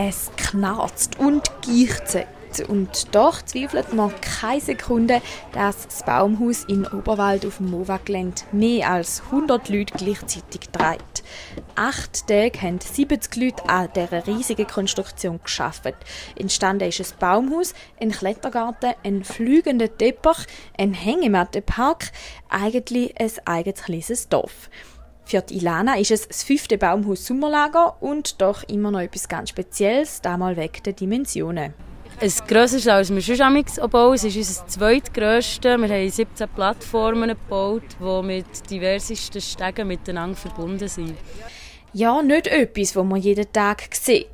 Es knarzt und gicht und doch zweifelt man keine Sekunde, dass das Baumhaus in Oberwald auf dem Mova-Gelände mehr als 100 Leute gleichzeitig trägt. Acht Tage haben 70 Leute an dieser riesigen Konstruktion geschafft. Entstanden ist ein Baumhaus, ein Klettergarten, ein fliegender Teppich, ein Hängemattenpark, eigentlich ein eigenes kleines Dorf. Für die Ilana ist es das fünfte Baumhaus Sommerlager und doch immer noch etwas ganz Spezielles, damals weg der Dimensionen. Es grösser ist, als wir schon bauen. Es ist unser zweitgrösstes. Wir haben 17 Plattformen gebaut, die mit diversesten Stegen miteinander verbunden sind. Ja, nicht etwas, das man jeden Tag sieht.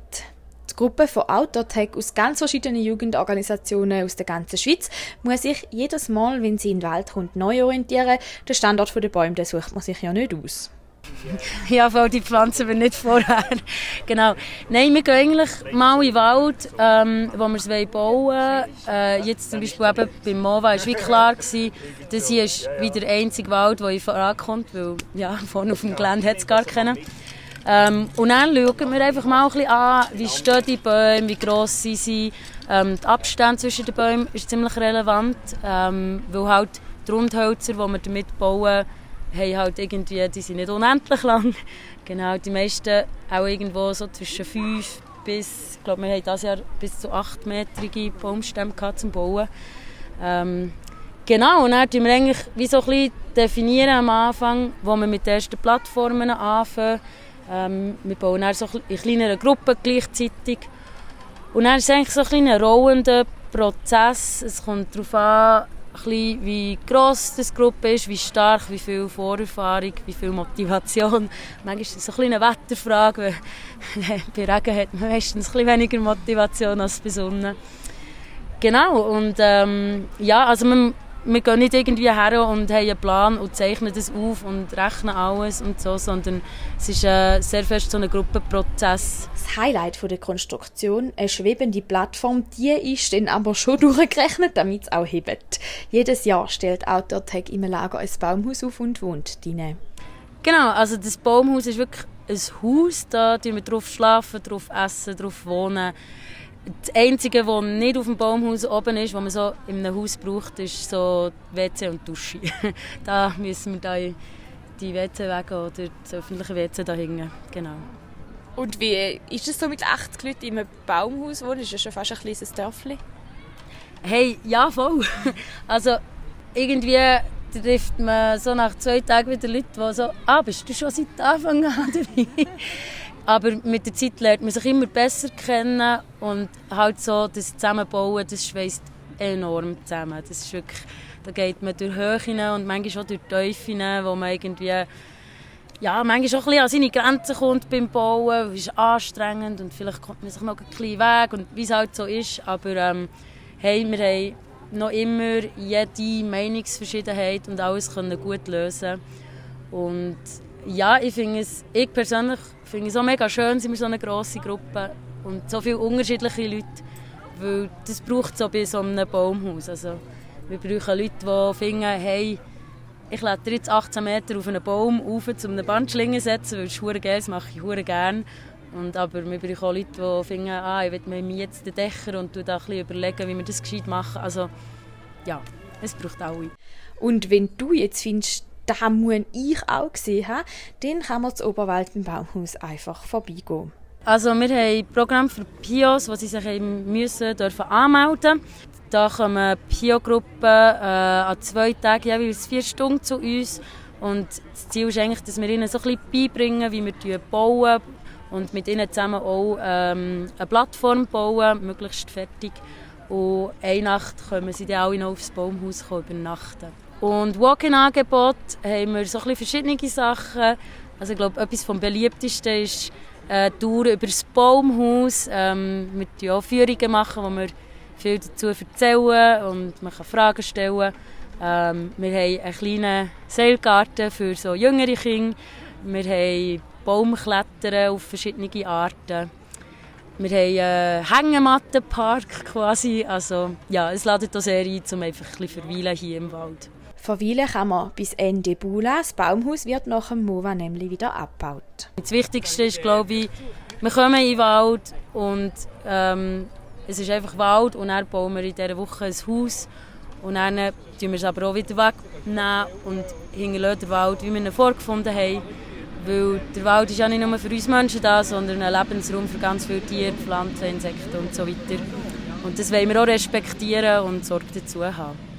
Die Gruppe von Outdoor-Tech aus ganz verschiedenen Jugendorganisationen aus der ganzen Schweiz muss sich jedes Mal, wenn sie in den Wald kommt, neu orientieren. Den Standort der Bäume sucht man sich ja nicht aus. ja, weil die pflanzen wir nicht vorher. genau. Nein, wir gehen eigentlich mal in den Wald, ähm, wo wir es bauen. Äh, jetzt zum Beispiel eben beim MOVA war wie klar, gewesen, das hier ist wie der einzige Wald, der vorankommt, weil ja, vorne auf dem Gelände hat es gar keinen. Ähm, und dann schauen wir einfach mal ein bisschen an, wie stehen die Bäume, wie gross sind sie. Ähm, der Abstand zwischen den Bäumen ist ziemlich relevant, ähm, weil halt die Rundhölzer, die wir damit bauen, haben halt irgendwie, die sind nicht unendlich lang. Genau, die meisten auch irgendwo so zwischen 5 bis, ich glaube, wir haben dieses Jahr bis zu 8-metrige Baumstämme zum Bauen. Ähm, genau, und dann definieren wir eigentlich wie so ein bisschen definieren am Anfang, wo wir mit den ersten Plattformen anfangen. Ähm, wir bauen dann so in kleineren Gruppen gleichzeitig. Und dann ist es eigentlich so ein kleiner rollender Prozess. Es kommt darauf an, bisschen, wie gross die Gruppe ist, wie stark, wie viel Vorerfahrung, wie viel Motivation. Manchmal ist es eine Wetterfrage, weil bei Regen hat man meistens ein weniger Motivation als bei Sonne. Genau, und ähm, ja, also man, wir gehen nicht irgendwie her und haben einen Plan und zeichnen das auf und rechnen alles und so, sondern es ist äh, sehr fest so ein Gruppenprozess. Das Highlight der Konstruktion, eine schwebende Plattform, die ist dann aber schon durchgerechnet, damit es auch hebt. Jedes Jahr stellt Outdoor-Tech im Lager ein Baumhaus auf und wohnt drin. Genau, also das Baumhaus ist wirklich ein Haus, da wir drauf schlafen, drauf essen, drauf wohnen. Das Einzige, was nicht auf dem Baumhaus oben ist, was man so in einem Haus braucht, ist so WC und Dusche. da müssen wir da die WC weg oder das öffentliche WC da hängen. Genau. Und wie ist es so mit 80 Leuten in einem Baumhaus wohnen? Ist das schon fast ein kleines Dörfli? Hey, ja, voll. Also irgendwie trifft man so nach zwei Tagen wieder Leute, die so, ah, bist du schon seit Anfang an dabei? Aber mit der Zeit lernt man sich immer besser kennen und halt so das Zusammenbauen, das schweißt enorm zusammen. Das ist wirklich, da geht man durch Höhen und manchmal auch durch Tiefen, wo man irgendwie ja, manchmal auch ein bisschen an seine Grenzen kommt beim Bauen. Es ist anstrengend und vielleicht kommt man sich noch ein bisschen weg und wie es halt so ist. Aber ähm, hey, wir haben noch immer jede Meinungsverschiedenheit und alles können gut lösen und ja, ich finde es, ich persönlich finde es auch mega schön, sind wir so eine grosse Gruppe und so viele unterschiedliche Leute, weil das braucht so bei so einem Baumhaus. Also, wir brauchen Leute, die finden, hey, ich kletter jetzt 18 Meter auf einen Baum rauf, um eine Bandschlinge zu setzen, weil es ist geil, das mache ich hure gerne. Und, aber wir brauchen auch Leute, die finden, ah, ich will mir jetzt den Dächer und da überlegen, wie wir das gescheit machen. Also, ja, es braucht alle. Und wenn du jetzt findest, da muss ich auch gesehen haben, dann kann man das Oberwald im Baumhaus einfach vorbeigehen. Also wir haben ein Programm für PIOs, wo sie sich müssen, dürfen anmelden Da kommen PIO-Gruppen äh, an zwei Tagen jeweils vier Stunden zu uns. Und das Ziel ist eigentlich, dass wir ihnen so ein bisschen beibringen, wie wir bauen und mit ihnen zusammen auch ähm, eine Plattform bauen, möglichst fertig. Und eine Nacht können sie dann alle noch aufs Baumhaus übernachten. Und Walk-in-Angebot haben wir so ein verschiedene Sachen. Also ich glaube, etwas vom beliebtesten ist eine Tour über das Baumhaus. Ähm, machen auch Führungen, machen, wo wir viel dazu erzählen und man kann Fragen stellen. Ähm, wir haben einen kleinen Seilgarten für so jüngere Kinder. Wir haben Baumklettern auf verschiedene Arten. Wir haben einen Hängemattenpark quasi. Also, ja, es ladet auch sehr ein, um einfach ein bisschen verweilen hier im Wald. Verweilen kann man bis Ende Bula. Das Baumhaus wird nach dem MOVA nämlich wieder abgebaut. Das Wichtigste ist, glaube ich, wir kommen in den Wald und ähm, es ist einfach Wald und dann bauen wir in dieser Woche ein Haus und dann tun wir es aber auch wieder wegnehmen und hinterlassen den Wald, wie wir ihn vorgefunden haben. Weil der Wald ist ja nicht nur für uns Menschen da, sondern ein Lebensraum für ganz viele Tiere, Pflanzen, Insekten und so. Und das wollen wir auch respektieren und Sorge dazu haben.